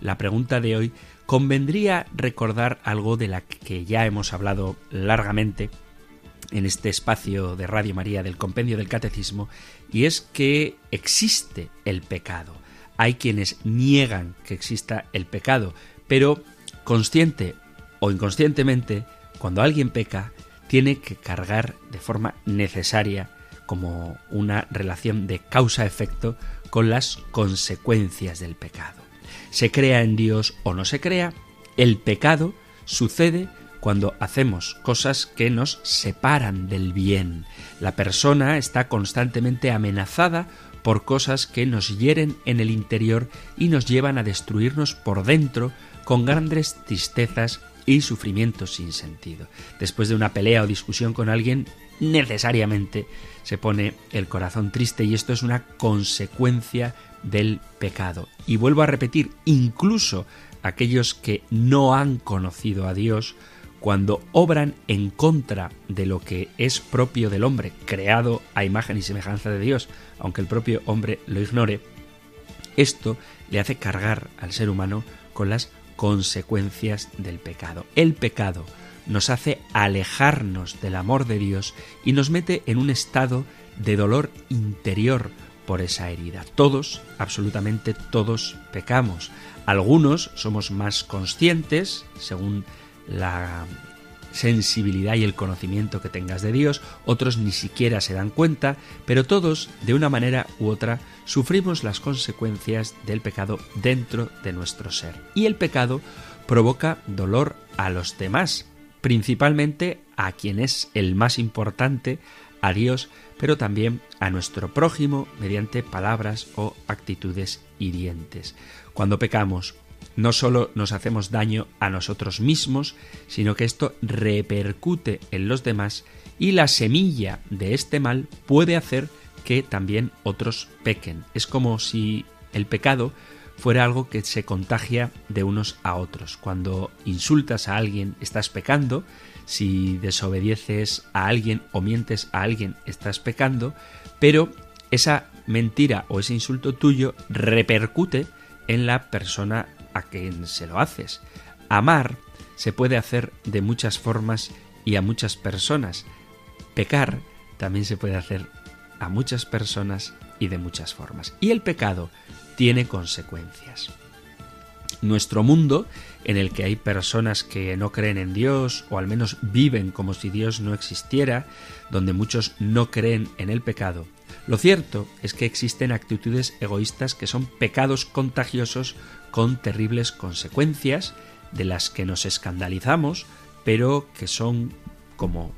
la pregunta de hoy, convendría recordar algo de la que ya hemos hablado largamente en este espacio de Radio María del Compendio del Catecismo, y es que existe el pecado. Hay quienes niegan que exista el pecado, pero consciente o inconscientemente, cuando alguien peca, tiene que cargar de forma necesaria como una relación de causa-efecto con las consecuencias del pecado se crea en Dios o no se crea, el pecado sucede cuando hacemos cosas que nos separan del bien. La persona está constantemente amenazada por cosas que nos hieren en el interior y nos llevan a destruirnos por dentro con grandes tristezas y sufrimientos sin sentido. Después de una pelea o discusión con alguien, necesariamente se pone el corazón triste y esto es una consecuencia del pecado. Y vuelvo a repetir, incluso aquellos que no han conocido a Dios, cuando obran en contra de lo que es propio del hombre, creado a imagen y semejanza de Dios, aunque el propio hombre lo ignore, esto le hace cargar al ser humano con las consecuencias del pecado. El pecado nos hace alejarnos del amor de Dios y nos mete en un estado de dolor interior, por esa herida. Todos, absolutamente todos, pecamos. Algunos somos más conscientes, según la sensibilidad y el conocimiento que tengas de Dios, otros ni siquiera se dan cuenta, pero todos, de una manera u otra, sufrimos las consecuencias del pecado dentro de nuestro ser. Y el pecado provoca dolor a los demás, principalmente a quien es el más importante, a Dios, pero también a nuestro prójimo mediante palabras o actitudes hirientes. Cuando pecamos, no solo nos hacemos daño a nosotros mismos, sino que esto repercute en los demás y la semilla de este mal puede hacer que también otros pequen. Es como si el pecado fuera algo que se contagia de unos a otros. Cuando insultas a alguien, estás pecando, si desobedeces a alguien o mientes a alguien, estás pecando, pero esa mentira o ese insulto tuyo repercute en la persona a quien se lo haces. Amar se puede hacer de muchas formas y a muchas personas. Pecar también se puede hacer a muchas personas y de muchas formas. Y el pecado tiene consecuencias. Nuestro mundo en el que hay personas que no creen en Dios o al menos viven como si Dios no existiera, donde muchos no creen en el pecado. Lo cierto es que existen actitudes egoístas que son pecados contagiosos con terribles consecuencias, de las que nos escandalizamos, pero que son, como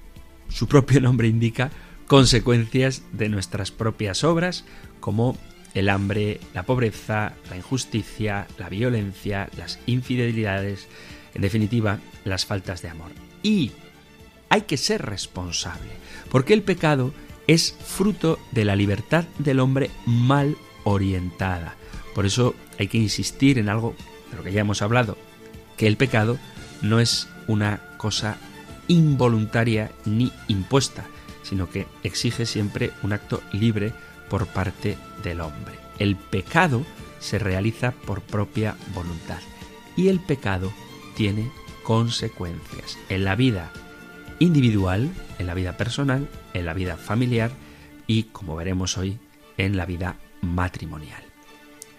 su propio nombre indica, consecuencias de nuestras propias obras, como el hambre, la pobreza, la injusticia, la violencia, las infidelidades, en definitiva, las faltas de amor. Y hay que ser responsable, porque el pecado es fruto de la libertad del hombre mal orientada. Por eso hay que insistir en algo de lo que ya hemos hablado, que el pecado no es una cosa involuntaria ni impuesta, sino que exige siempre un acto libre por parte del hombre. El pecado se realiza por propia voluntad y el pecado tiene consecuencias en la vida individual, en la vida personal, en la vida familiar y, como veremos hoy, en la vida matrimonial.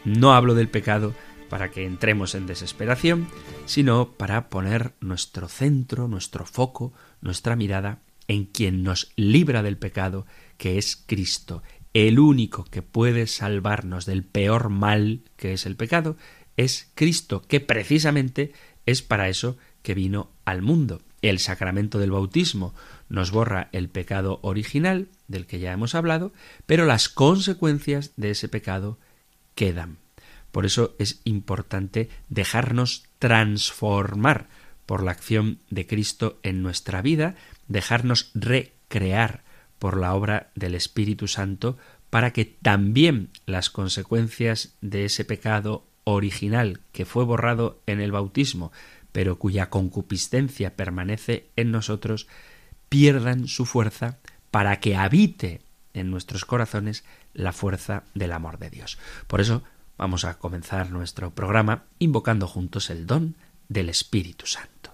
No hablo del pecado para que entremos en desesperación, sino para poner nuestro centro, nuestro foco, nuestra mirada en quien nos libra del pecado, que es Cristo. El único que puede salvarnos del peor mal que es el pecado es Cristo, que precisamente es para eso que vino al mundo. El sacramento del bautismo nos borra el pecado original, del que ya hemos hablado, pero las consecuencias de ese pecado quedan. Por eso es importante dejarnos transformar por la acción de Cristo en nuestra vida, dejarnos recrear por la obra del Espíritu Santo, para que también las consecuencias de ese pecado original que fue borrado en el bautismo, pero cuya concupiscencia permanece en nosotros, pierdan su fuerza para que habite en nuestros corazones la fuerza del amor de Dios. Por eso vamos a comenzar nuestro programa invocando juntos el don del Espíritu Santo.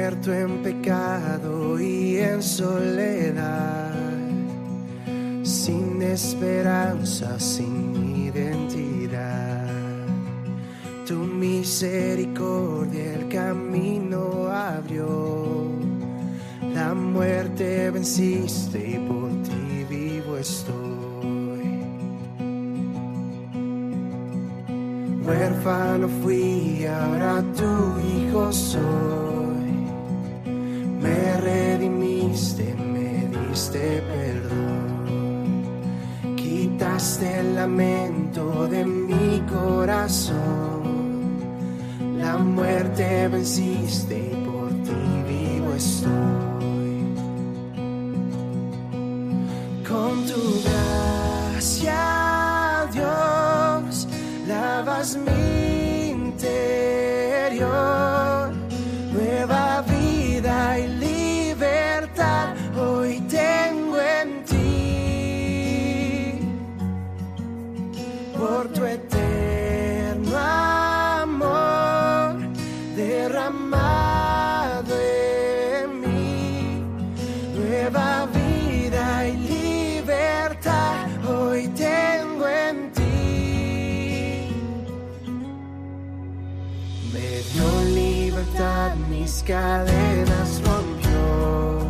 Muerto en pecado y en soledad, sin esperanza, sin identidad. Tu misericordia el camino abrió, la muerte venciste y por ti vivo estoy. Huérfano fui, ahora tu hijo soy me redimiste, me diste perdón, quitaste el lamento de mi corazón, la muerte venciste y por ti vivo estoy. Con tu gracia, Dios, lavas mi interior, cadenas rompió,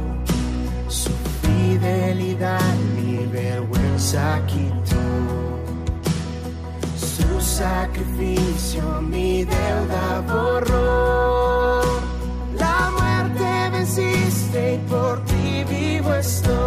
su fidelidad mi vergüenza quitó, su sacrificio mi deuda borró, la muerte venciste y por ti vivo estoy.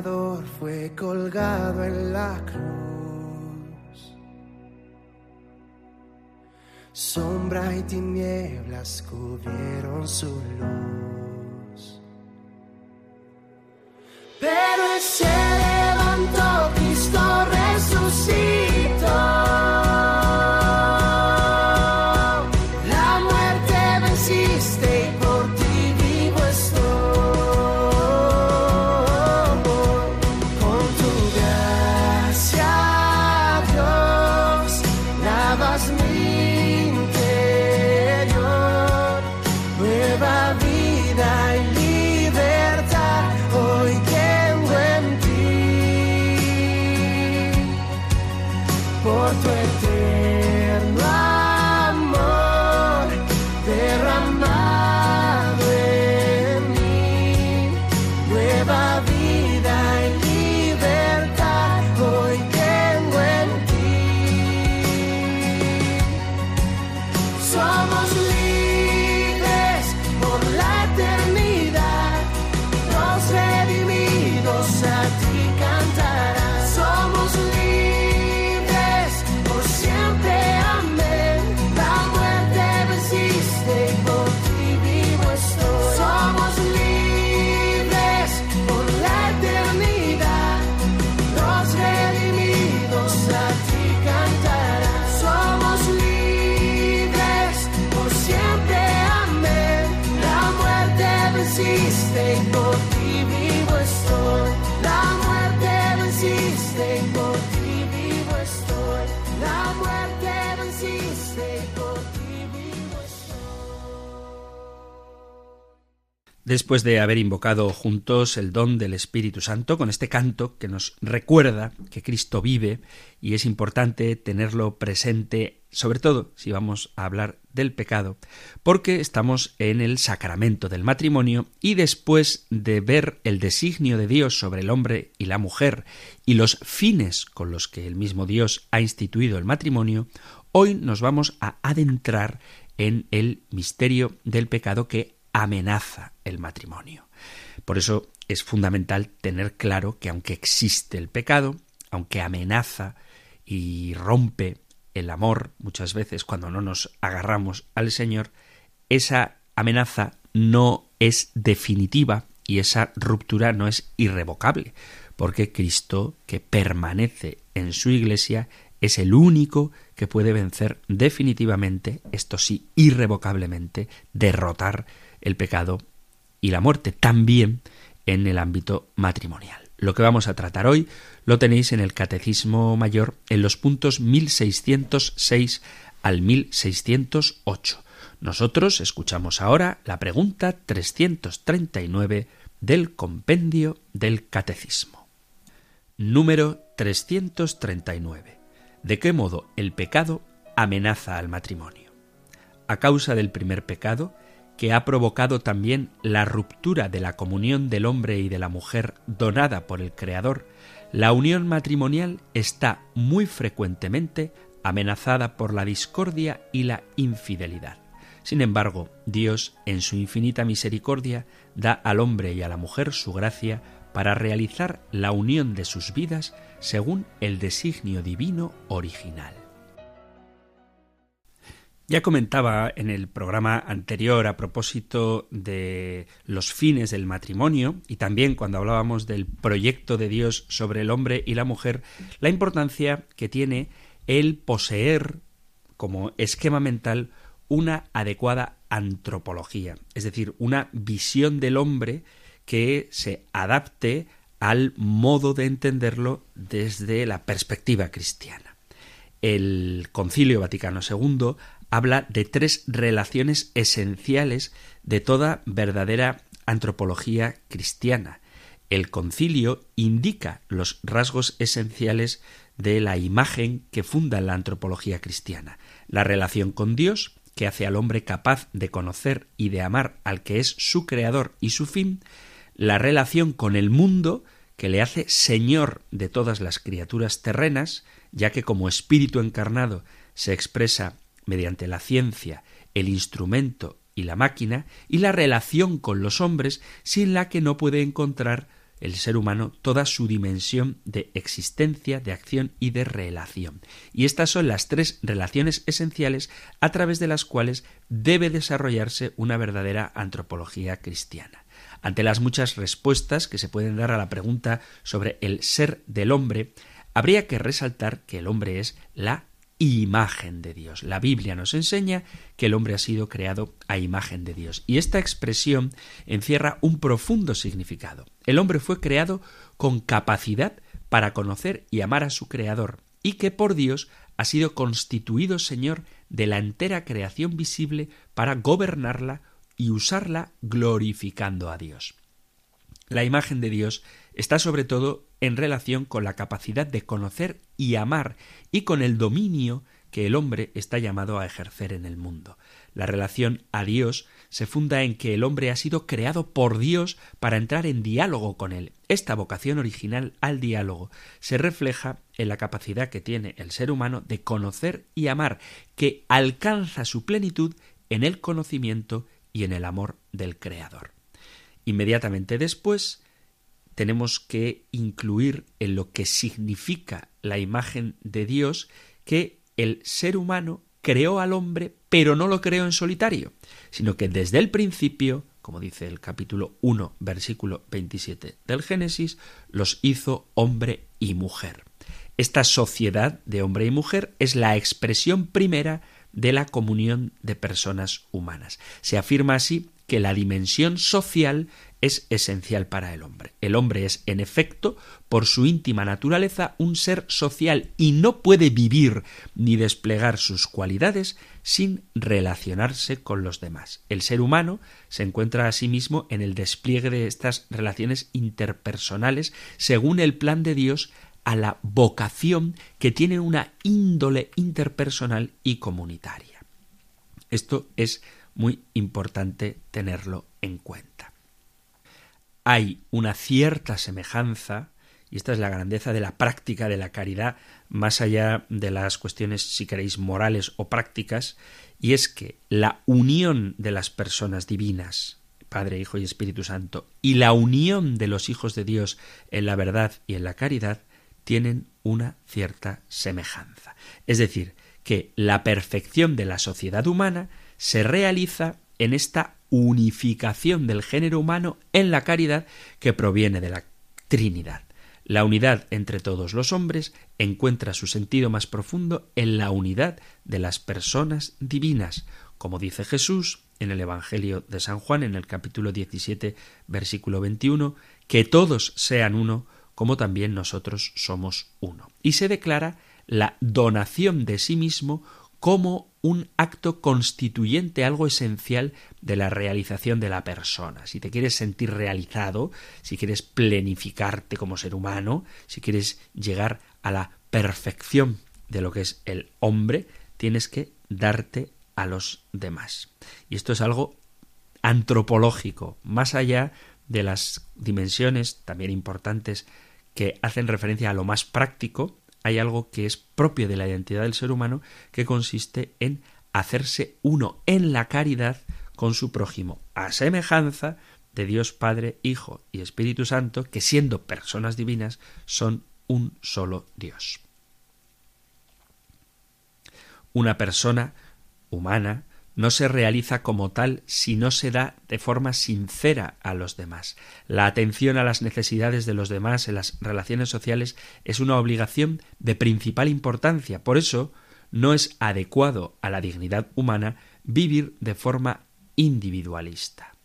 Fue colgado en la cruz. Sombra y tinieblas cubrieron su luz. existe por ti. Después de haber invocado juntos el don del Espíritu Santo con este canto que nos recuerda que Cristo vive y es importante tenerlo presente, sobre todo si vamos a hablar del pecado, porque estamos en el sacramento del matrimonio y después de ver el designio de Dios sobre el hombre y la mujer y los fines con los que el mismo Dios ha instituido el matrimonio, hoy nos vamos a adentrar en el misterio del pecado que amenaza el matrimonio. Por eso es fundamental tener claro que aunque existe el pecado, aunque amenaza y rompe el amor muchas veces cuando no nos agarramos al Señor, esa amenaza no es definitiva y esa ruptura no es irrevocable, porque Cristo, que permanece en su iglesia, es el único que puede vencer definitivamente, esto sí, irrevocablemente, derrotar el pecado y la muerte, también en el ámbito matrimonial. Lo que vamos a tratar hoy lo tenéis en el Catecismo Mayor en los puntos 1606 al 1608. Nosotros escuchamos ahora la pregunta 339 del compendio del Catecismo. Número 339. ¿De qué modo el pecado amenaza al matrimonio? A causa del primer pecado, que ha provocado también la ruptura de la comunión del hombre y de la mujer donada por el Creador, la unión matrimonial está muy frecuentemente amenazada por la discordia y la infidelidad. Sin embargo, Dios, en su infinita misericordia, da al hombre y a la mujer su gracia para realizar la unión de sus vidas según el designio divino original. Ya comentaba en el programa anterior a propósito de los fines del matrimonio y también cuando hablábamos del proyecto de Dios sobre el hombre y la mujer, la importancia que tiene el poseer como esquema mental una adecuada antropología, es decir, una visión del hombre que se adapte al modo de entenderlo desde la perspectiva cristiana. El Concilio Vaticano II habla de tres relaciones esenciales de toda verdadera antropología cristiana. El concilio indica los rasgos esenciales de la imagen que funda la antropología cristiana. La relación con Dios, que hace al hombre capaz de conocer y de amar al que es su creador y su fin, la relación con el mundo, que le hace señor de todas las criaturas terrenas, ya que como espíritu encarnado se expresa mediante la ciencia, el instrumento y la máquina, y la relación con los hombres, sin la que no puede encontrar el ser humano toda su dimensión de existencia, de acción y de relación. Y estas son las tres relaciones esenciales a través de las cuales debe desarrollarse una verdadera antropología cristiana. Ante las muchas respuestas que se pueden dar a la pregunta sobre el ser del hombre, habría que resaltar que el hombre es la imagen de Dios. La Biblia nos enseña que el hombre ha sido creado a imagen de Dios. Y esta expresión encierra un profundo significado. El hombre fue creado con capacidad para conocer y amar a su Creador, y que por Dios ha sido constituido Señor de la entera creación visible para gobernarla y usarla glorificando a Dios. La imagen de Dios está sobre todo en relación con la capacidad de conocer y amar y con el dominio que el hombre está llamado a ejercer en el mundo. La relación a Dios se funda en que el hombre ha sido creado por Dios para entrar en diálogo con él. Esta vocación original al diálogo se refleja en la capacidad que tiene el ser humano de conocer y amar, que alcanza su plenitud en el conocimiento y en el amor del Creador. Inmediatamente después, tenemos que incluir en lo que significa la imagen de Dios que el ser humano creó al hombre, pero no lo creó en solitario, sino que desde el principio, como dice el capítulo 1, versículo 27 del Génesis, los hizo hombre y mujer. Esta sociedad de hombre y mujer es la expresión primera de la comunión de personas humanas. Se afirma así que la dimensión social es esencial para el hombre. El hombre es, en efecto, por su íntima naturaleza, un ser social y no puede vivir ni desplegar sus cualidades sin relacionarse con los demás. El ser humano se encuentra a sí mismo en el despliegue de estas relaciones interpersonales según el plan de Dios a la vocación que tiene una índole interpersonal y comunitaria. Esto es muy importante tenerlo en cuenta hay una cierta semejanza, y esta es la grandeza de la práctica de la caridad, más allá de las cuestiones, si queréis, morales o prácticas, y es que la unión de las personas divinas, Padre, Hijo y Espíritu Santo, y la unión de los hijos de Dios en la verdad y en la caridad, tienen una cierta semejanza. Es decir, que la perfección de la sociedad humana se realiza en esta unificación del género humano en la caridad que proviene de la Trinidad. La unidad entre todos los hombres encuentra su sentido más profundo en la unidad de las personas divinas, como dice Jesús en el Evangelio de San Juan en el capítulo 17 versículo 21, que todos sean uno como también nosotros somos uno. Y se declara la donación de sí mismo como un acto constituyente, algo esencial de la realización de la persona. Si te quieres sentir realizado, si quieres plenificarte como ser humano, si quieres llegar a la perfección de lo que es el hombre, tienes que darte a los demás. Y esto es algo antropológico, más allá de las dimensiones también importantes que hacen referencia a lo más práctico, hay algo que es propio de la identidad del ser humano que consiste en hacerse uno en la caridad con su prójimo, a semejanza de Dios Padre, Hijo y Espíritu Santo, que siendo personas divinas son un solo Dios. Una persona humana no se realiza como tal si no se da de forma sincera a los demás. La atención a las necesidades de los demás en las relaciones sociales es una obligación de principal importancia. Por eso, no es adecuado a la dignidad humana vivir de forma individualista.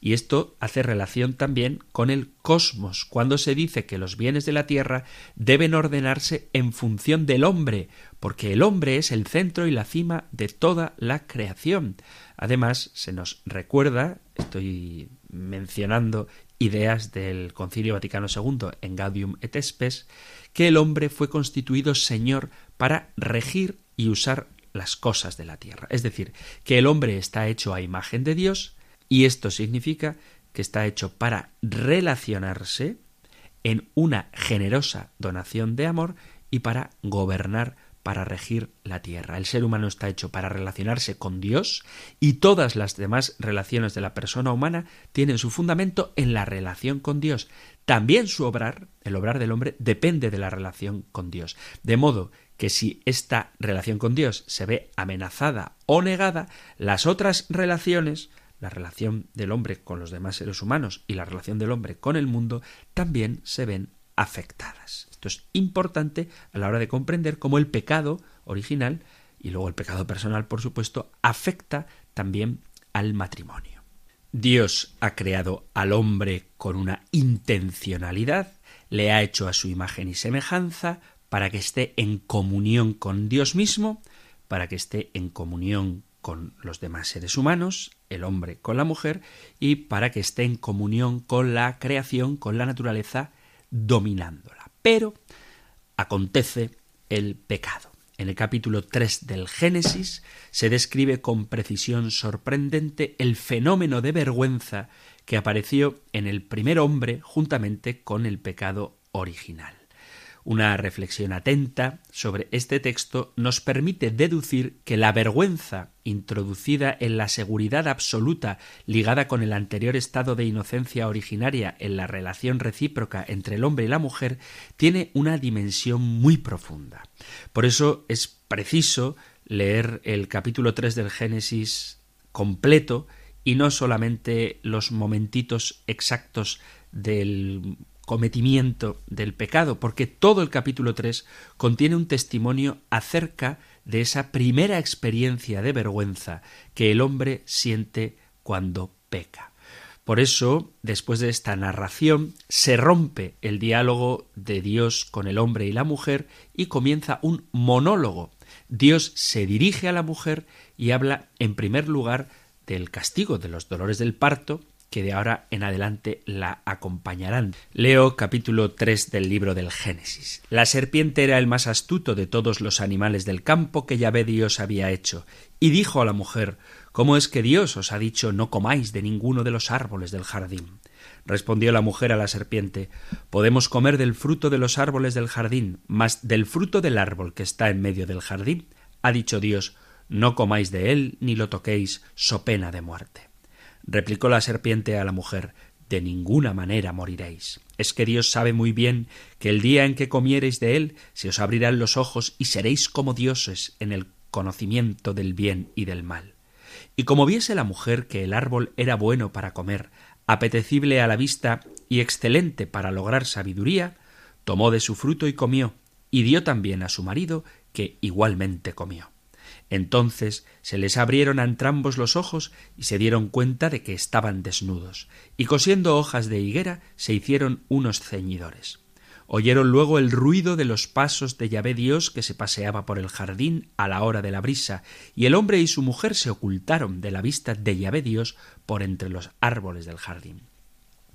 Y esto hace relación también con el cosmos, cuando se dice que los bienes de la tierra deben ordenarse en función del hombre, porque el hombre es el centro y la cima de toda la creación. Además, se nos recuerda, estoy mencionando ideas del Concilio Vaticano II en Gaudium et Spes, que el hombre fue constituido señor para regir y usar las cosas de la tierra. Es decir, que el hombre está hecho a imagen de Dios y esto significa que está hecho para relacionarse en una generosa donación de amor y para gobernar, para regir la tierra. El ser humano está hecho para relacionarse con Dios y todas las demás relaciones de la persona humana tienen su fundamento en la relación con Dios. También su obrar, el obrar del hombre, depende de la relación con Dios. De modo que si esta relación con Dios se ve amenazada o negada, las otras relaciones la relación del hombre con los demás seres humanos y la relación del hombre con el mundo también se ven afectadas. Esto es importante a la hora de comprender cómo el pecado original y luego el pecado personal, por supuesto, afecta también al matrimonio. Dios ha creado al hombre con una intencionalidad, le ha hecho a su imagen y semejanza para que esté en comunión con Dios mismo, para que esté en comunión con los demás seres humanos, el hombre con la mujer, y para que esté en comunión con la creación, con la naturaleza, dominándola. Pero acontece el pecado. En el capítulo 3 del Génesis se describe con precisión sorprendente el fenómeno de vergüenza que apareció en el primer hombre juntamente con el pecado original. Una reflexión atenta sobre este texto nos permite deducir que la vergüenza introducida en la seguridad absoluta ligada con el anterior estado de inocencia originaria en la relación recíproca entre el hombre y la mujer tiene una dimensión muy profunda. Por eso es preciso leer el capítulo 3 del Génesis completo y no solamente los momentitos exactos del cometimiento del pecado, porque todo el capítulo 3 contiene un testimonio acerca de esa primera experiencia de vergüenza que el hombre siente cuando peca. Por eso, después de esta narración, se rompe el diálogo de Dios con el hombre y la mujer y comienza un monólogo. Dios se dirige a la mujer y habla en primer lugar del castigo de los dolores del parto que de ahora en adelante la acompañarán. Leo capítulo 3 del libro del Génesis. La serpiente era el más astuto de todos los animales del campo que Yahvé Dios había hecho, y dijo a la mujer ¿Cómo es que Dios os ha dicho no comáis de ninguno de los árboles del jardín? Respondió la mujer a la serpiente Podemos comer del fruto de los árboles del jardín, mas del fruto del árbol que está en medio del jardín, ha dicho Dios No comáis de él ni lo toquéis, so pena de muerte. Replicó la serpiente a la mujer De ninguna manera moriréis. Es que Dios sabe muy bien que el día en que comiereis de él se os abrirán los ojos y seréis como dioses en el conocimiento del bien y del mal. Y como viese la mujer que el árbol era bueno para comer, apetecible a la vista y excelente para lograr sabiduría, tomó de su fruto y comió, y dio también a su marido, que igualmente comió. Entonces se les abrieron a entrambos los ojos y se dieron cuenta de que estaban desnudos, y cosiendo hojas de higuera se hicieron unos ceñidores. Oyeron luego el ruido de los pasos de Yahvé Dios que se paseaba por el jardín a la hora de la brisa, y el hombre y su mujer se ocultaron de la vista de Yahvé Dios por entre los árboles del jardín.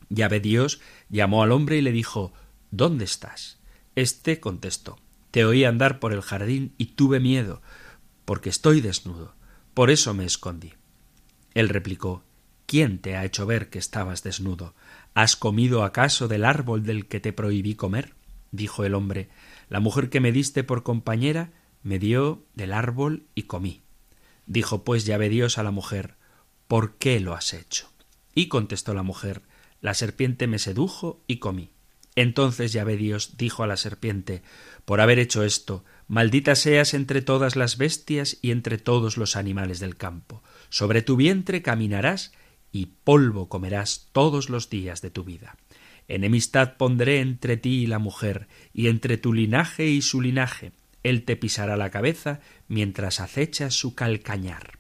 Yahvé Dios llamó al hombre y le dijo ¿Dónde estás? Este contestó Te oí andar por el jardín y tuve miedo, porque estoy desnudo. Por eso me escondí. Él replicó ¿Quién te ha hecho ver que estabas desnudo? ¿Has comido acaso del árbol del que te prohibí comer? dijo el hombre. La mujer que me diste por compañera me dio del árbol y comí. Dijo pues Yahvé Dios a la mujer ¿Por qué lo has hecho? Y contestó la mujer La serpiente me sedujo y comí. Entonces Yahvé Dios dijo a la serpiente Por haber hecho esto, maldita seas entre todas las bestias y entre todos los animales del campo. Sobre tu vientre caminarás y polvo comerás todos los días de tu vida. Enemistad pondré entre ti y la mujer, y entre tu linaje y su linaje. Él te pisará la cabeza mientras acechas su calcañar.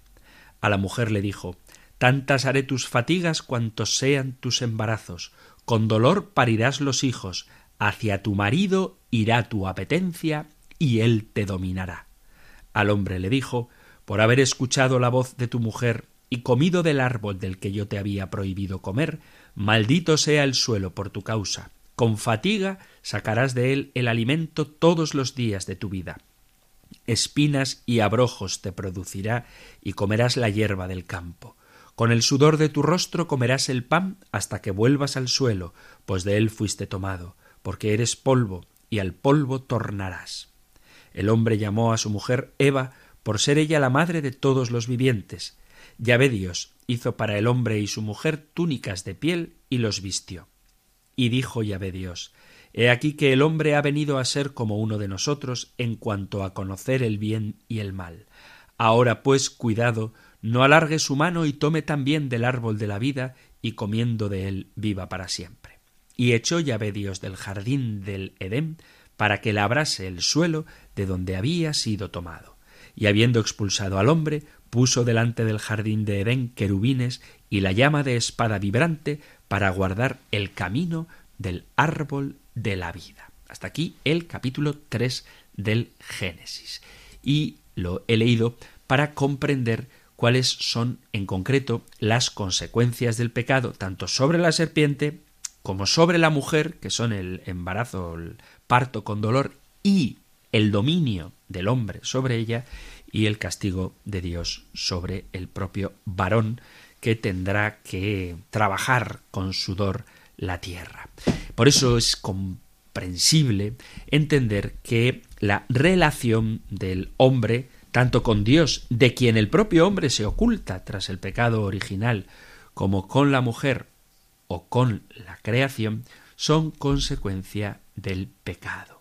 A la mujer le dijo Tantas haré tus fatigas cuantos sean tus embarazos. Con dolor parirás los hijos. Hacia tu marido irá tu apetencia, y él te dominará. Al hombre le dijo Por haber escuchado la voz de tu mujer y comido del árbol del que yo te había prohibido comer, maldito sea el suelo por tu causa. Con fatiga sacarás de él el alimento todos los días de tu vida. Espinas y abrojos te producirá y comerás la hierba del campo. Con el sudor de tu rostro comerás el pan hasta que vuelvas al suelo, pues de él fuiste tomado, porque eres polvo, y al polvo tornarás. El hombre llamó a su mujer Eva por ser ella la madre de todos los vivientes, Yahvé Dios hizo para el hombre y su mujer túnicas de piel y los vistió. Y dijo Yahvé Dios, He aquí que el hombre ha venido a ser como uno de nosotros en cuanto a conocer el bien y el mal. Ahora pues cuidado, no alargue su mano y tome también del árbol de la vida y comiendo de él viva para siempre. Y echó Yahvé Dios del jardín del Edén para que labrase el suelo de donde había sido tomado. Y habiendo expulsado al hombre, puso delante del jardín de Edén querubines y la llama de espada vibrante para guardar el camino del árbol de la vida. Hasta aquí el capítulo 3 del Génesis. Y lo he leído para comprender cuáles son en concreto las consecuencias del pecado, tanto sobre la serpiente como sobre la mujer, que son el embarazo, parto con dolor y el dominio del hombre sobre ella, y el castigo de Dios sobre el propio varón que tendrá que trabajar con sudor la tierra. Por eso es comprensible entender que la relación del hombre tanto con Dios, de quien el propio hombre se oculta tras el pecado original, como con la mujer o con la creación, son consecuencia del pecado.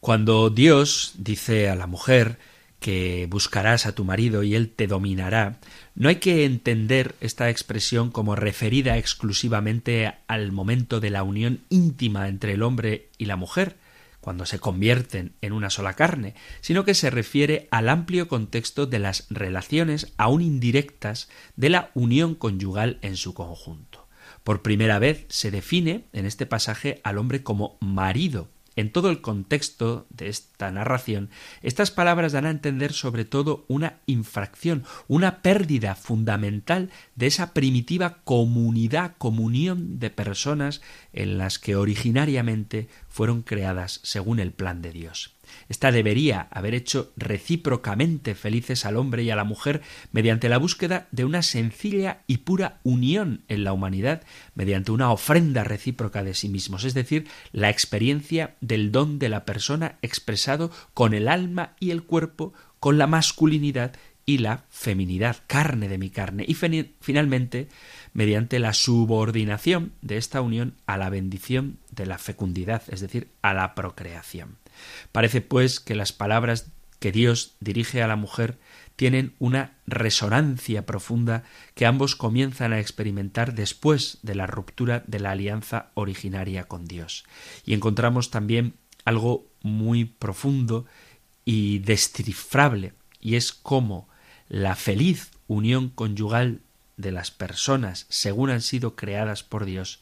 Cuando Dios dice a la mujer que buscarás a tu marido y él te dominará, no hay que entender esta expresión como referida exclusivamente al momento de la unión íntima entre el hombre y la mujer, cuando se convierten en una sola carne, sino que se refiere al amplio contexto de las relaciones aún indirectas de la unión conyugal en su conjunto. Por primera vez se define en este pasaje al hombre como marido en todo el contexto de esta narración, estas palabras dan a entender sobre todo una infracción, una pérdida fundamental de esa primitiva comunidad, comunión de personas en las que originariamente fueron creadas según el plan de Dios. Esta debería haber hecho recíprocamente felices al hombre y a la mujer mediante la búsqueda de una sencilla y pura unión en la humanidad, mediante una ofrenda recíproca de sí mismos, es decir, la experiencia del don de la persona expresado con el alma y el cuerpo, con la masculinidad y la feminidad, carne de mi carne, y finalmente mediante la subordinación de esta unión a la bendición de la fecundidad, es decir, a la procreación. Parece, pues, que las palabras que Dios dirige a la mujer tienen una resonancia profunda que ambos comienzan a experimentar después de la ruptura de la alianza originaria con Dios. Y encontramos también algo muy profundo y descifrable, y es cómo la feliz unión conyugal de las personas, según han sido creadas por Dios,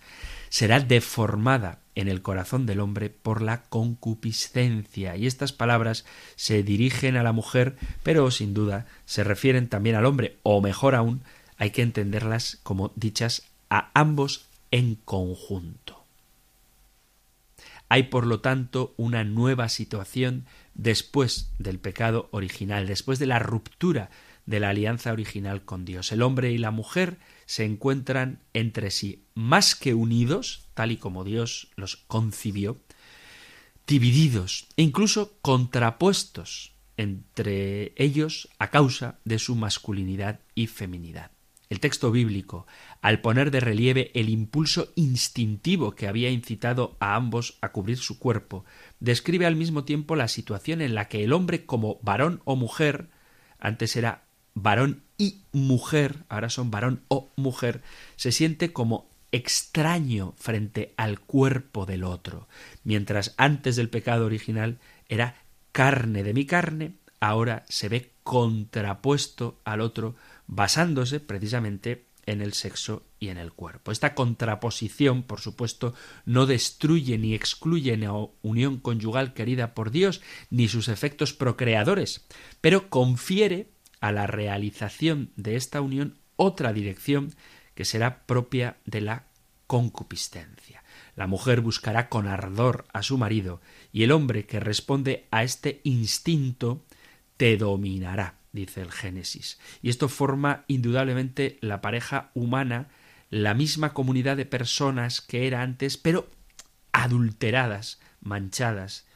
será deformada en el corazón del hombre por la concupiscencia. Y estas palabras se dirigen a la mujer, pero sin duda se refieren también al hombre, o mejor aún, hay que entenderlas como dichas a ambos en conjunto. Hay, por lo tanto, una nueva situación después del pecado original, después de la ruptura de la alianza original con Dios. El hombre y la mujer se encuentran entre sí más que unidos, tal y como Dios los concibió, divididos e incluso contrapuestos entre ellos a causa de su masculinidad y feminidad. El texto bíblico, al poner de relieve el impulso instintivo que había incitado a ambos a cubrir su cuerpo, describe al mismo tiempo la situación en la que el hombre como varón o mujer, antes era varón y mujer, ahora son varón o mujer, se siente como extraño frente al cuerpo del otro, mientras antes del pecado original era carne de mi carne, ahora se ve contrapuesto al otro, basándose precisamente en el sexo y en el cuerpo. Esta contraposición, por supuesto, no destruye ni excluye la unión conyugal querida por Dios, ni sus efectos procreadores, pero confiere a la realización de esta unión otra dirección que será propia de la concupiscencia. La mujer buscará con ardor a su marido y el hombre que responde a este instinto te dominará, dice el Génesis. Y esto forma indudablemente la pareja humana, la misma comunidad de personas que era antes, pero adulteradas, manchadas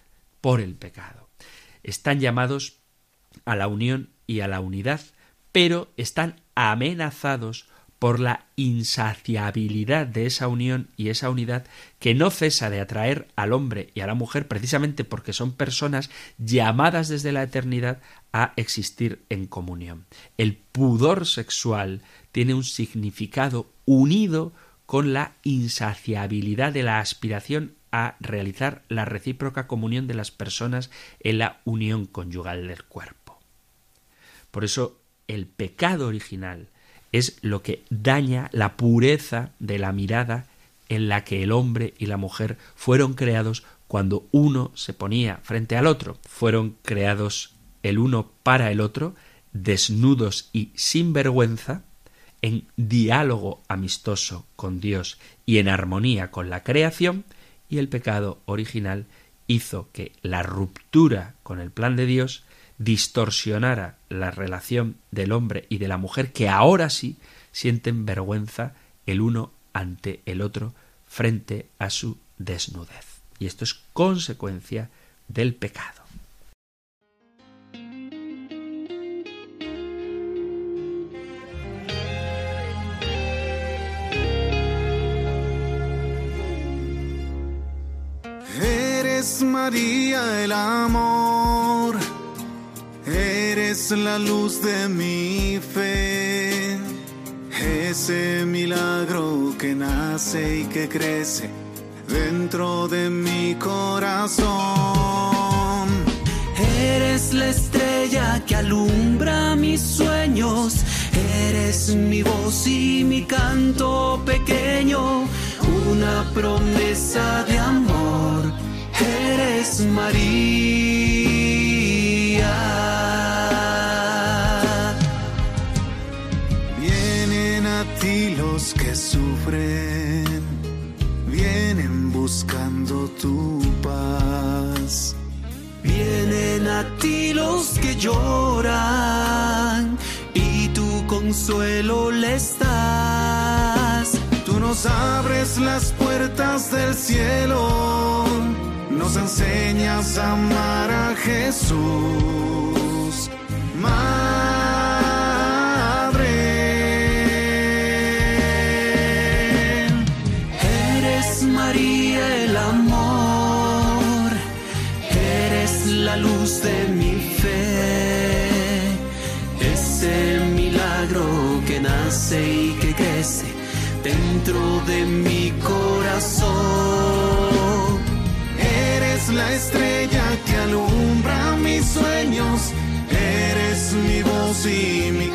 por el pecado. Están llamados a la unión y a la unidad, pero están amenazados por la insaciabilidad de esa unión y esa unidad que no cesa de atraer al hombre y a la mujer precisamente porque son personas llamadas desde la eternidad a existir en comunión. El pudor sexual tiene un significado unido con la insaciabilidad de la aspiración a realizar la recíproca comunión de las personas en la unión conyugal del cuerpo. Por eso el pecado original es lo que daña la pureza de la mirada en la que el hombre y la mujer fueron creados cuando uno se ponía frente al otro. Fueron creados el uno para el otro, desnudos y sin vergüenza, en diálogo amistoso con Dios y en armonía con la creación, y el pecado original hizo que la ruptura con el plan de Dios distorsionara la relación del hombre y de la mujer que ahora sí sienten vergüenza el uno ante el otro frente a su desnudez. Y esto es consecuencia del pecado. Eres María el amor la luz de mi fe, ese milagro que nace y que crece dentro de mi corazón. Eres la estrella que alumbra mis sueños, eres mi voz y mi canto pequeño, una promesa de amor, eres María. Los que sufren, vienen buscando tu paz. Vienen a ti los que lloran y tu consuelo les das. Tú nos abres las puertas del cielo, nos enseñas a amar a Jesús. Madre, la luz de mi fe, ese milagro que nace y que crece dentro de mi corazón. eres la estrella que alumbra mis sueños, eres mi voz y mi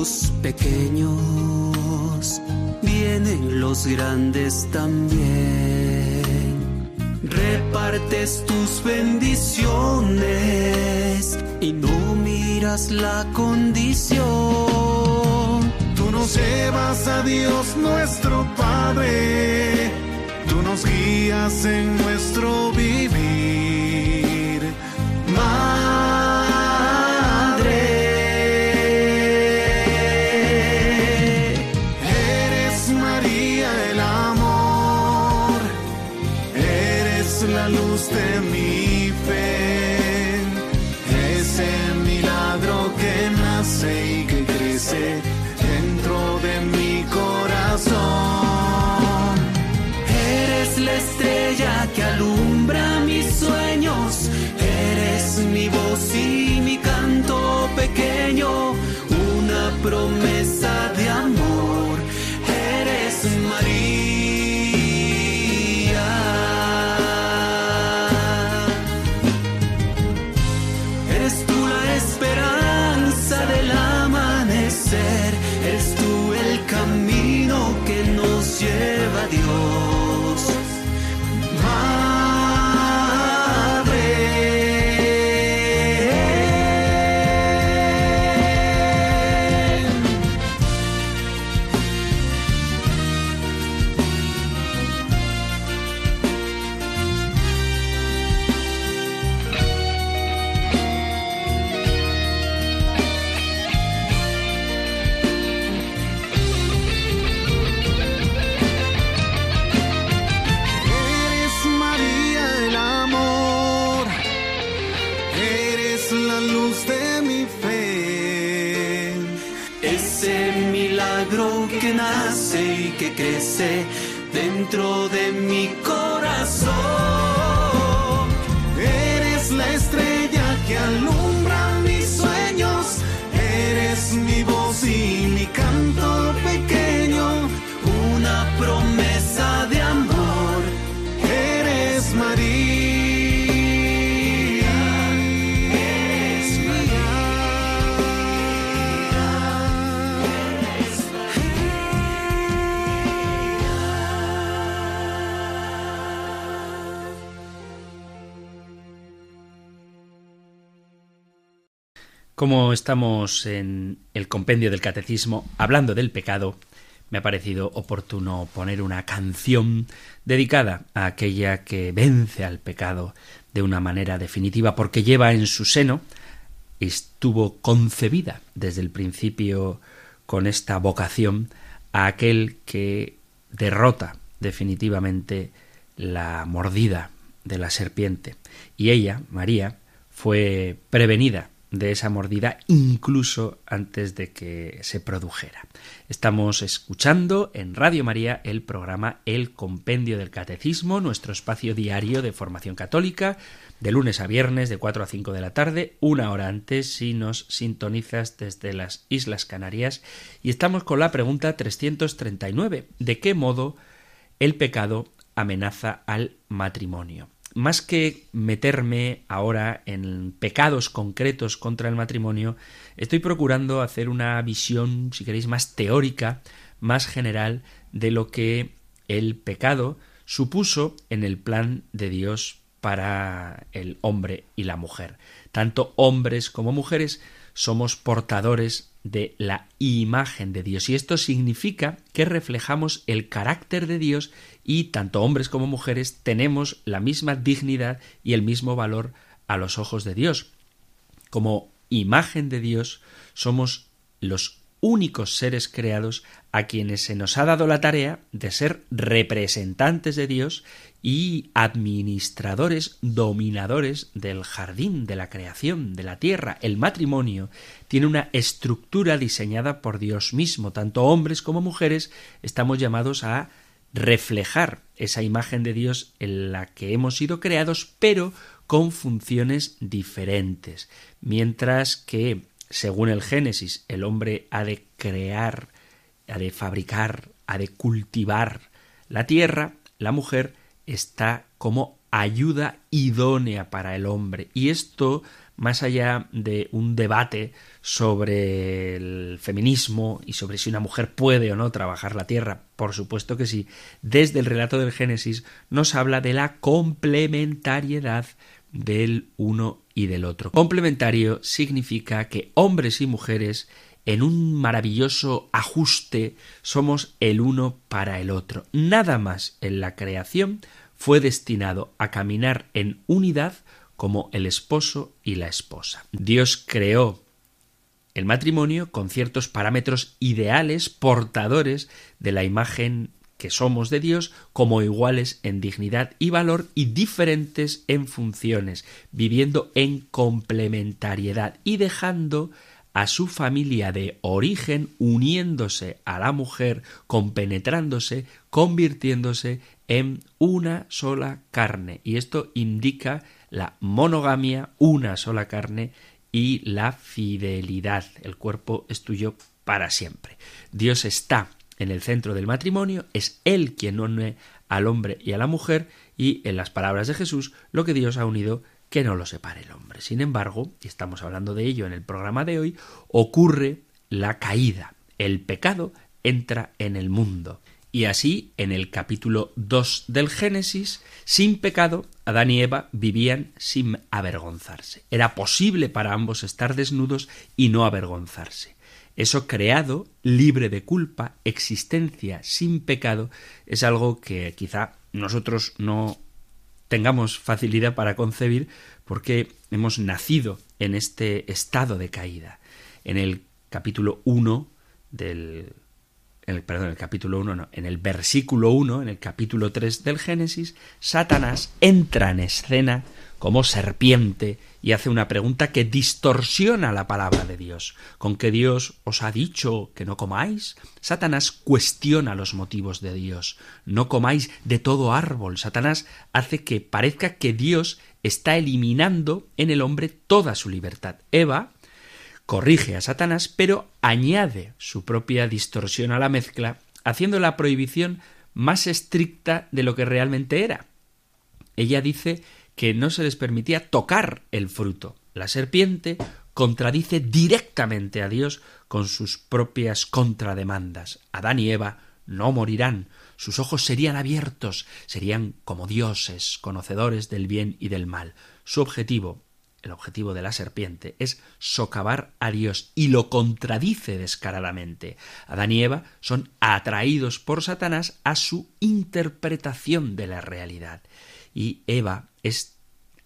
los pequeños, vienen los grandes también. Repartes tus bendiciones y no miras la condición. Tú nos llevas a Dios nuestro Padre, tú nos guías en nuestro vivir. Como estamos en el compendio del catecismo hablando del pecado, me ha parecido oportuno poner una canción dedicada a aquella que vence al pecado de una manera definitiva porque lleva en su seno, estuvo concebida desde el principio con esta vocación a aquel que derrota definitivamente la mordida de la serpiente. Y ella, María, fue prevenida de esa mordida incluso antes de que se produjera. Estamos escuchando en Radio María el programa El Compendio del Catecismo, nuestro espacio diario de formación católica, de lunes a viernes de 4 a 5 de la tarde, una hora antes si nos sintonizas desde las Islas Canarias. Y estamos con la pregunta 339. ¿De qué modo el pecado amenaza al matrimonio? Más que meterme ahora en pecados concretos contra el matrimonio, estoy procurando hacer una visión, si queréis, más teórica, más general de lo que el pecado supuso en el plan de Dios para el hombre y la mujer. Tanto hombres como mujeres somos portadores de la imagen de Dios y esto significa que reflejamos el carácter de Dios y tanto hombres como mujeres tenemos la misma dignidad y el mismo valor a los ojos de Dios. Como imagen de Dios somos los únicos seres creados a quienes se nos ha dado la tarea de ser representantes de Dios y administradores, dominadores del jardín, de la creación, de la tierra. El matrimonio tiene una estructura diseñada por Dios mismo. Tanto hombres como mujeres estamos llamados a reflejar esa imagen de Dios en la que hemos sido creados, pero con funciones diferentes. Mientras que, según el Génesis, el hombre ha de crear, ha de fabricar, ha de cultivar la tierra, la mujer está como ayuda idónea para el hombre. Y esto más allá de un debate sobre el feminismo y sobre si una mujer puede o no trabajar la tierra, por supuesto que sí, desde el relato del Génesis nos habla de la complementariedad del uno y del otro. Complementario significa que hombres y mujeres en un maravilloso ajuste somos el uno para el otro. Nada más en la creación fue destinado a caminar en unidad como el esposo y la esposa. Dios creó el matrimonio con ciertos parámetros ideales portadores de la imagen que somos de Dios como iguales en dignidad y valor y diferentes en funciones, viviendo en complementariedad y dejando a su familia de origen uniéndose a la mujer, compenetrándose, convirtiéndose en una sola carne. Y esto indica la monogamia, una sola carne y la fidelidad. El cuerpo es tuyo para siempre. Dios está en el centro del matrimonio, es Él quien une al hombre y a la mujer y en las palabras de Jesús lo que Dios ha unido que no lo separe el hombre. Sin embargo, y estamos hablando de ello en el programa de hoy, ocurre la caída. El pecado entra en el mundo. Y así, en el capítulo 2 del Génesis, sin pecado, Adán y Eva vivían sin avergonzarse. Era posible para ambos estar desnudos y no avergonzarse. Eso creado, libre de culpa, existencia sin pecado, es algo que quizá nosotros no tengamos facilidad para concebir porque hemos nacido en este estado de caída. En el capítulo 1 del en el, capítulo 1, no, en el versículo 1, en el capítulo 3 del Génesis, Satanás entra en escena como serpiente y hace una pregunta que distorsiona la palabra de Dios. ¿Con que Dios os ha dicho que no comáis? Satanás cuestiona los motivos de Dios. No comáis de todo árbol. Satanás hace que parezca que Dios está eliminando en el hombre toda su libertad. Eva corrige a Satanás, pero añade su propia distorsión a la mezcla, haciendo la prohibición más estricta de lo que realmente era. Ella dice que no se les permitía tocar el fruto. La serpiente contradice directamente a Dios con sus propias contrademandas. Adán y Eva no morirán, sus ojos serían abiertos, serían como dioses, conocedores del bien y del mal. Su objetivo el objetivo de la serpiente es socavar a Dios y lo contradice descaradamente. Adán y Eva son atraídos por Satanás a su interpretación de la realidad. Y Eva es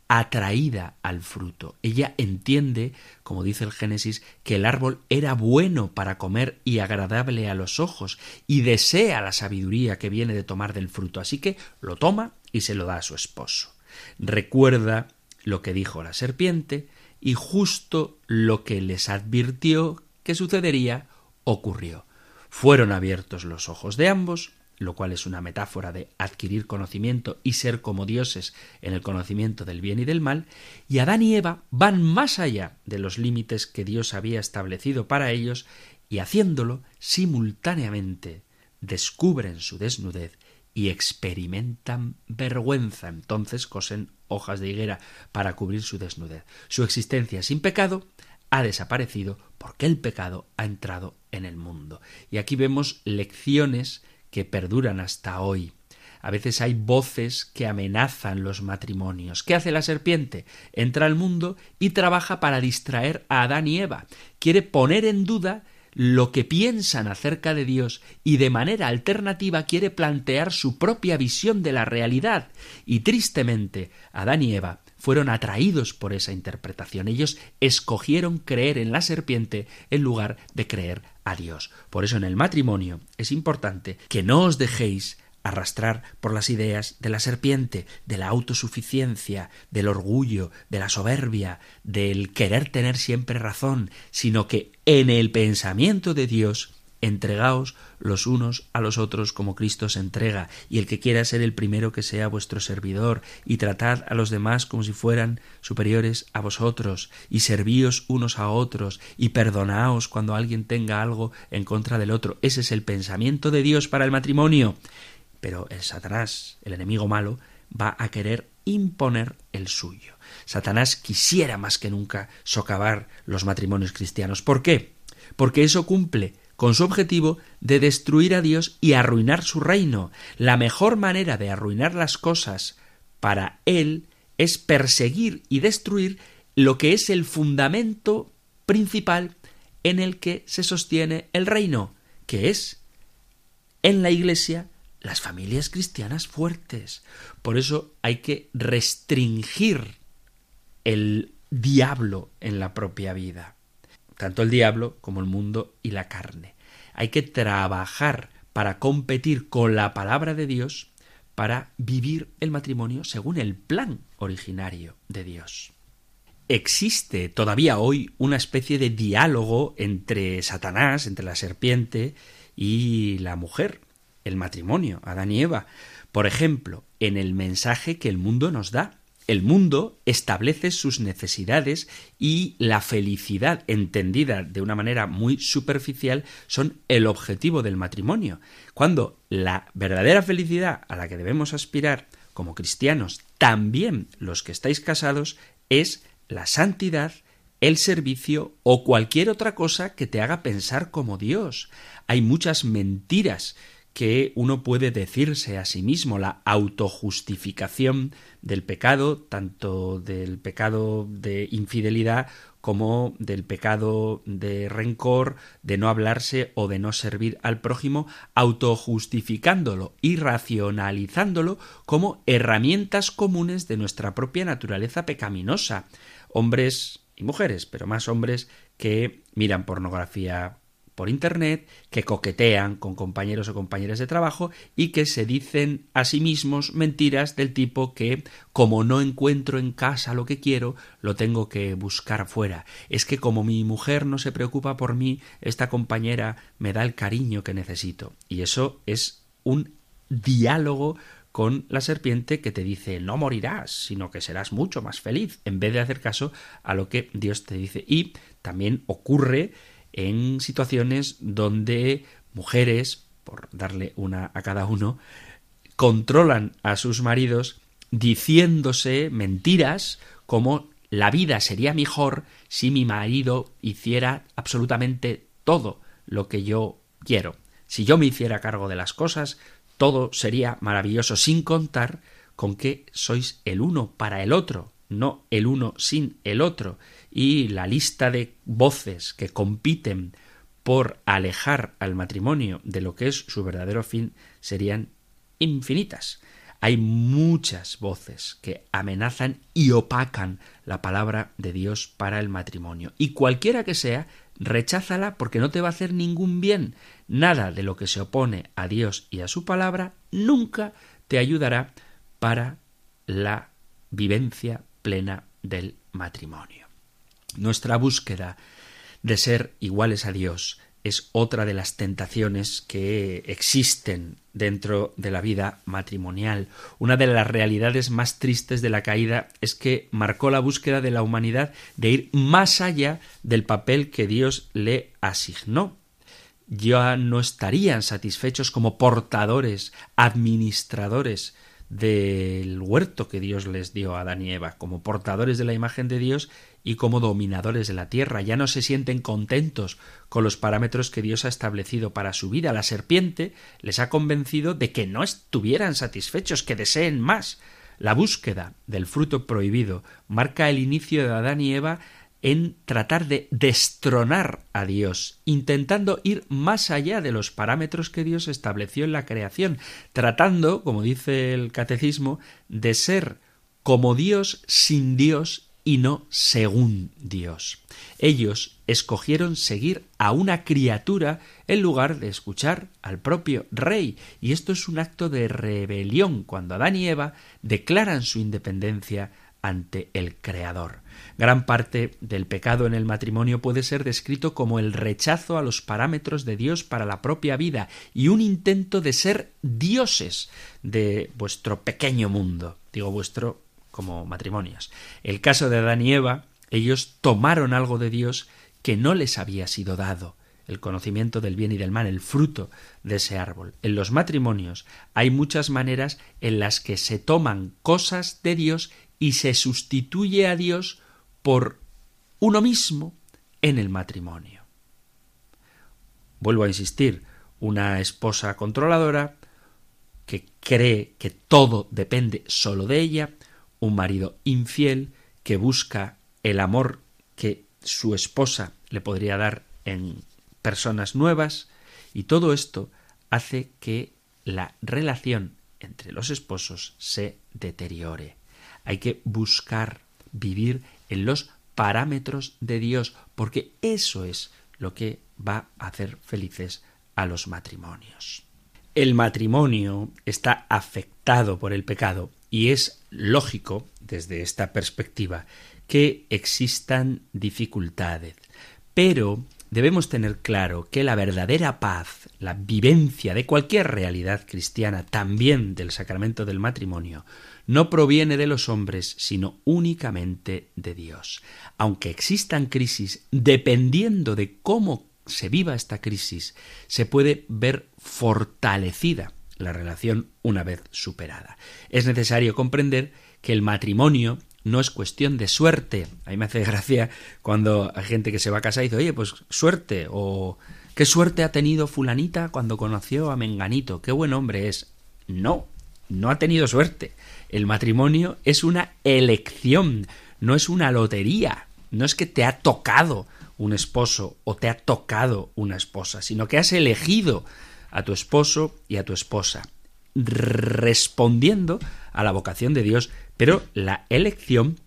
atraída al fruto. Ella entiende, como dice el Génesis, que el árbol era bueno para comer y agradable a los ojos, y desea la sabiduría que viene de tomar del fruto. Así que lo toma y se lo da a su esposo. Recuerda lo que dijo la serpiente y justo lo que les advirtió que sucedería ocurrió. Fueron abiertos los ojos de ambos, lo cual es una metáfora de adquirir conocimiento y ser como dioses en el conocimiento del bien y del mal, y Adán y Eva van más allá de los límites que Dios había establecido para ellos, y haciéndolo simultáneamente descubren su desnudez y experimentan vergüenza. Entonces cosen hojas de higuera para cubrir su desnudez. Su existencia sin pecado ha desaparecido porque el pecado ha entrado en el mundo. Y aquí vemos lecciones que perduran hasta hoy. A veces hay voces que amenazan los matrimonios. ¿Qué hace la serpiente? Entra al mundo y trabaja para distraer a Adán y Eva. Quiere poner en duda lo que piensan acerca de Dios y de manera alternativa quiere plantear su propia visión de la realidad. Y tristemente, Adán y Eva fueron atraídos por esa interpretación. Ellos escogieron creer en la serpiente en lugar de creer a Dios. Por eso en el matrimonio es importante que no os dejéis arrastrar por las ideas de la serpiente, de la autosuficiencia, del orgullo, de la soberbia, del querer tener siempre razón, sino que en el pensamiento de Dios entregaos los unos a los otros como Cristo se entrega, y el que quiera ser el primero que sea vuestro servidor, y tratad a los demás como si fueran superiores a vosotros, y servíos unos a otros, y perdonaos cuando alguien tenga algo en contra del otro. Ese es el pensamiento de Dios para el matrimonio. Pero el Satanás, el enemigo malo, va a querer imponer el suyo. Satanás quisiera más que nunca socavar los matrimonios cristianos. ¿Por qué? Porque eso cumple con su objetivo de destruir a Dios y arruinar su reino. La mejor manera de arruinar las cosas para él es perseguir y destruir lo que es el fundamento principal en el que se sostiene el reino, que es en la Iglesia las familias cristianas fuertes. Por eso hay que restringir el diablo en la propia vida. Tanto el diablo como el mundo y la carne. Hay que trabajar para competir con la palabra de Dios para vivir el matrimonio según el plan originario de Dios. Existe todavía hoy una especie de diálogo entre Satanás, entre la serpiente y la mujer, el matrimonio, Adán y Eva. Por ejemplo, en el mensaje que el mundo nos da. El mundo establece sus necesidades y la felicidad, entendida de una manera muy superficial, son el objetivo del matrimonio. Cuando la verdadera felicidad a la que debemos aspirar como cristianos, también los que estáis casados, es la santidad, el servicio o cualquier otra cosa que te haga pensar como Dios. Hay muchas mentiras que uno puede decirse a sí mismo, la autojustificación del pecado, tanto del pecado de infidelidad como del pecado de rencor, de no hablarse o de no servir al prójimo, autojustificándolo y racionalizándolo como herramientas comunes de nuestra propia naturaleza pecaminosa. Hombres y mujeres, pero más hombres que miran pornografía por Internet, que coquetean con compañeros o compañeras de trabajo y que se dicen a sí mismos mentiras del tipo que como no encuentro en casa lo que quiero, lo tengo que buscar fuera. Es que como mi mujer no se preocupa por mí, esta compañera me da el cariño que necesito. Y eso es un diálogo con la serpiente que te dice no morirás, sino que serás mucho más feliz, en vez de hacer caso a lo que Dios te dice. Y también ocurre en situaciones donde mujeres, por darle una a cada uno, controlan a sus maridos diciéndose mentiras como la vida sería mejor si mi marido hiciera absolutamente todo lo que yo quiero. Si yo me hiciera cargo de las cosas, todo sería maravilloso, sin contar con que sois el uno para el otro, no el uno sin el otro, y la lista de voces que compiten por alejar al matrimonio de lo que es su verdadero fin serían infinitas. Hay muchas voces que amenazan y opacan la palabra de Dios para el matrimonio. Y cualquiera que sea, recházala porque no te va a hacer ningún bien. Nada de lo que se opone a Dios y a su palabra nunca te ayudará para la vivencia plena del matrimonio. Nuestra búsqueda de ser iguales a Dios es otra de las tentaciones que existen dentro de la vida matrimonial. Una de las realidades más tristes de la caída es que marcó la búsqueda de la humanidad de ir más allá del papel que Dios le asignó. Ya no estarían satisfechos como portadores, administradores del huerto que Dios les dio a Adán y Eva, como portadores de la imagen de Dios y como dominadores de la tierra. Ya no se sienten contentos con los parámetros que Dios ha establecido para su vida. La serpiente les ha convencido de que no estuvieran satisfechos, que deseen más. La búsqueda del fruto prohibido marca el inicio de Adán y Eva en tratar de destronar a Dios, intentando ir más allá de los parámetros que Dios estableció en la creación, tratando, como dice el catecismo, de ser como Dios sin Dios y no según Dios. Ellos escogieron seguir a una criatura en lugar de escuchar al propio rey, y esto es un acto de rebelión cuando Adán y Eva declaran su independencia ante el Creador. Gran parte del pecado en el matrimonio puede ser descrito como el rechazo a los parámetros de Dios para la propia vida y un intento de ser dioses de vuestro pequeño mundo. Digo vuestro como matrimonios. El caso de Adán y Eva, ellos tomaron algo de Dios que no les había sido dado el conocimiento del bien y del mal, el fruto de ese árbol. En los matrimonios hay muchas maneras en las que se toman cosas de Dios y se sustituye a Dios por uno mismo en el matrimonio. Vuelvo a insistir, una esposa controladora que cree que todo depende solo de ella, un marido infiel que busca el amor que su esposa le podría dar en personas nuevas, y todo esto hace que la relación entre los esposos se deteriore. Hay que buscar vivir en los parámetros de Dios, porque eso es lo que va a hacer felices a los matrimonios. El matrimonio está afectado por el pecado y es lógico, desde esta perspectiva, que existan dificultades. Pero debemos tener claro que la verdadera paz, la vivencia de cualquier realidad cristiana, también del sacramento del matrimonio, no proviene de los hombres, sino únicamente de Dios. Aunque existan crisis, dependiendo de cómo se viva esta crisis, se puede ver fortalecida la relación una vez superada. Es necesario comprender que el matrimonio no es cuestión de suerte. A mí me hace gracia cuando hay gente que se va a casa y dice, oye, pues suerte, o qué suerte ha tenido fulanita cuando conoció a Menganito, qué buen hombre es. No, no ha tenido suerte. El matrimonio es una elección, no es una lotería. No es que te ha tocado un esposo o te ha tocado una esposa, sino que has elegido a tu esposo y a tu esposa, respondiendo a la vocación de Dios, pero la elección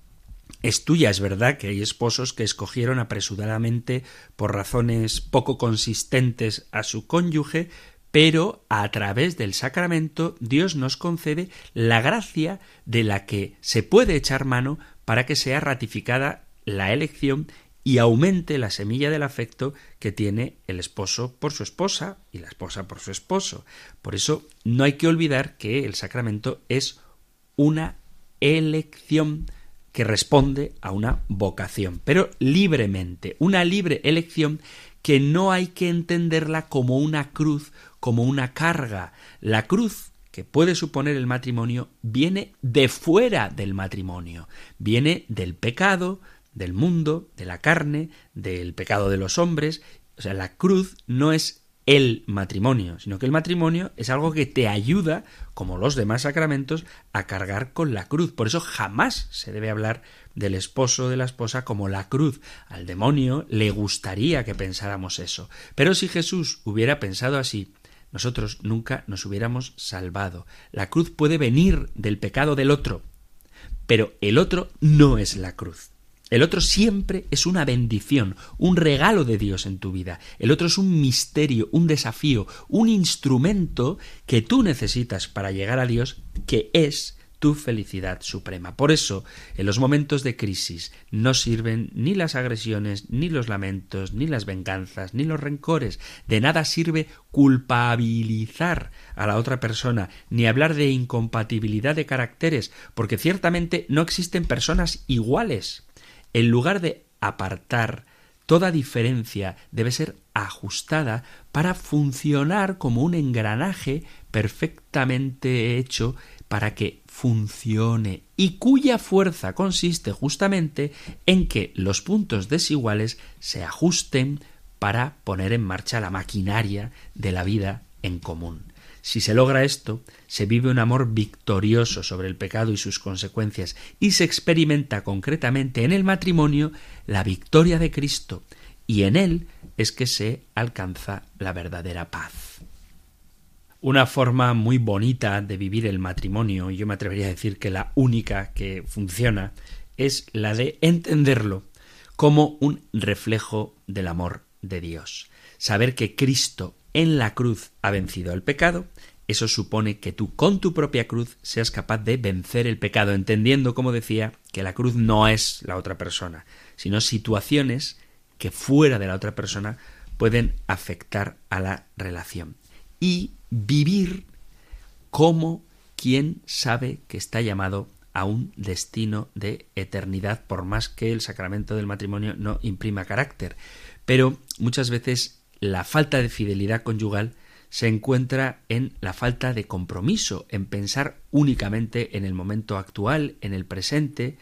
es tuya. Es verdad que hay esposos que escogieron apresuradamente por razones poco consistentes a su cónyuge, pero a través del sacramento Dios nos concede la gracia de la que se puede echar mano para que sea ratificada la elección y aumente la semilla del afecto que tiene el esposo por su esposa y la esposa por su esposo. Por eso no hay que olvidar que el sacramento es una elección que responde a una vocación, pero libremente, una libre elección que no hay que entenderla como una cruz, como una carga. La cruz que puede suponer el matrimonio viene de fuera del matrimonio, viene del pecado, del mundo, de la carne, del pecado de los hombres. O sea, la cruz no es el matrimonio, sino que el matrimonio es algo que te ayuda, como los demás sacramentos, a cargar con la cruz. Por eso jamás se debe hablar del esposo o de la esposa como la cruz. Al demonio le gustaría que pensáramos eso. Pero si Jesús hubiera pensado así, nosotros nunca nos hubiéramos salvado. La cruz puede venir del pecado del otro, pero el otro no es la cruz. El otro siempre es una bendición, un regalo de Dios en tu vida. El otro es un misterio, un desafío, un instrumento que tú necesitas para llegar a Dios, que es tu felicidad suprema. Por eso, en los momentos de crisis no sirven ni las agresiones, ni los lamentos, ni las venganzas, ni los rencores. De nada sirve culpabilizar a la otra persona, ni hablar de incompatibilidad de caracteres, porque ciertamente no existen personas iguales. En lugar de apartar toda diferencia debe ser ajustada para funcionar como un engranaje perfectamente hecho para que funcione y cuya fuerza consiste justamente en que los puntos desiguales se ajusten para poner en marcha la maquinaria de la vida en común. Si se logra esto, se vive un amor victorioso sobre el pecado y sus consecuencias y se experimenta concretamente en el matrimonio la victoria de Cristo y en él es que se alcanza la verdadera paz. Una forma muy bonita de vivir el matrimonio, y yo me atrevería a decir que la única que funciona, es la de entenderlo como un reflejo del amor de Dios. Saber que Cristo en la cruz ha vencido al pecado, eso supone que tú con tu propia cruz seas capaz de vencer el pecado, entendiendo, como decía, que la cruz no es la otra persona, sino situaciones que fuera de la otra persona pueden afectar a la relación. Y vivir como quien sabe que está llamado a un destino de eternidad, por más que el sacramento del matrimonio no imprima carácter. Pero muchas veces la falta de fidelidad conyugal se encuentra en la falta de compromiso, en pensar únicamente en el momento actual, en el presente,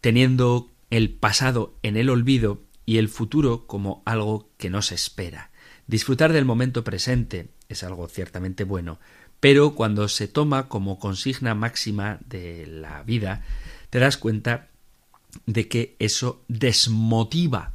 teniendo el pasado en el olvido y el futuro como algo que no se espera. Disfrutar del momento presente es algo ciertamente bueno, pero cuando se toma como consigna máxima de la vida, te das cuenta de que eso desmotiva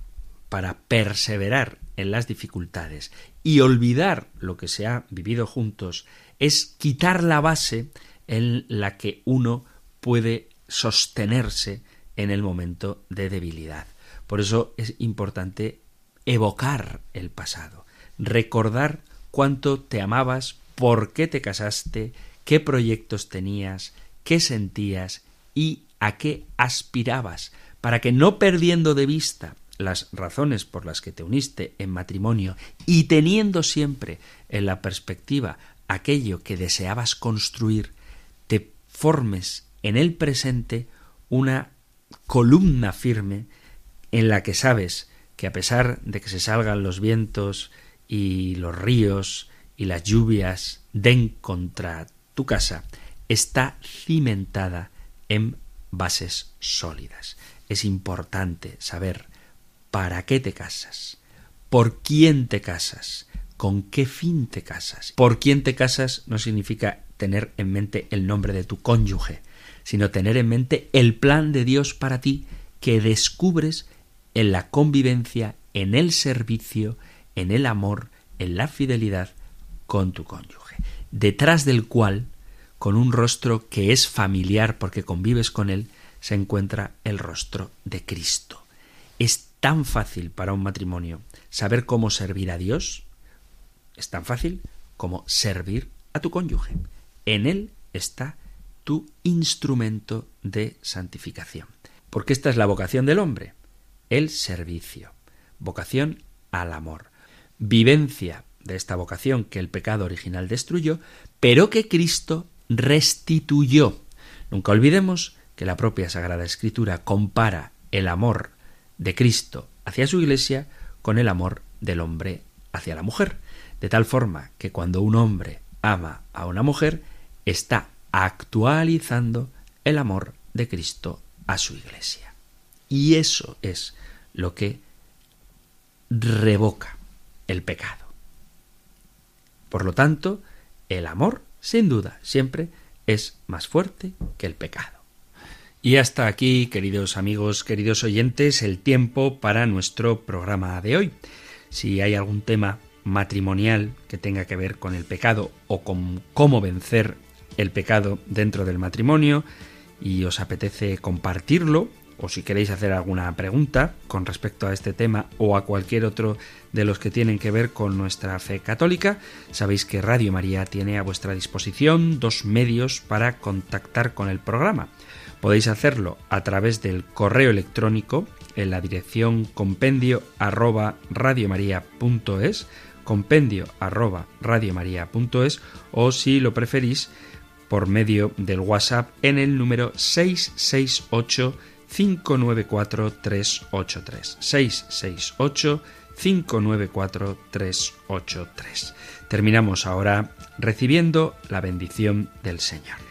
para perseverar en las dificultades y olvidar lo que se ha vivido juntos es quitar la base en la que uno puede sostenerse en el momento de debilidad. Por eso es importante evocar el pasado, recordar cuánto te amabas, por qué te casaste, qué proyectos tenías, qué sentías y a qué aspirabas, para que no perdiendo de vista las razones por las que te uniste en matrimonio y teniendo siempre en la perspectiva aquello que deseabas construir, te formes en el presente una columna firme en la que sabes que a pesar de que se salgan los vientos y los ríos y las lluvias den contra tu casa, está cimentada en bases sólidas. Es importante saber para qué te casas, por quién te casas, con qué fin te casas. Por quién te casas no significa tener en mente el nombre de tu cónyuge, sino tener en mente el plan de Dios para ti que descubres en la convivencia, en el servicio, en el amor, en la fidelidad con tu cónyuge, detrás del cual, con un rostro que es familiar porque convives con él, se encuentra el rostro de Cristo. Es tan fácil para un matrimonio saber cómo servir a Dios, es tan fácil como servir a tu cónyuge. En él está tu instrumento de santificación. Porque esta es la vocación del hombre, el servicio, vocación al amor, vivencia de esta vocación que el pecado original destruyó, pero que Cristo restituyó. Nunca olvidemos que la propia Sagrada Escritura compara el amor de Cristo hacia su Iglesia con el amor del hombre hacia la mujer, de tal forma que cuando un hombre ama a una mujer, está actualizando el amor de Cristo a su Iglesia. Y eso es lo que revoca el pecado. Por lo tanto, el amor, sin duda, siempre es más fuerte que el pecado. Y hasta aquí, queridos amigos, queridos oyentes, el tiempo para nuestro programa de hoy. Si hay algún tema matrimonial que tenga que ver con el pecado o con cómo vencer el pecado dentro del matrimonio y os apetece compartirlo o si queréis hacer alguna pregunta con respecto a este tema o a cualquier otro de los que tienen que ver con nuestra fe católica, sabéis que Radio María tiene a vuestra disposición dos medios para contactar con el programa. Podéis hacerlo a través del correo electrónico en la dirección compendio arroba radiomaria.es, compendio arroba radiomaria.es o si lo preferís por medio del WhatsApp en el número 668 594 383 668 594 383. Terminamos ahora recibiendo la bendición del Señor.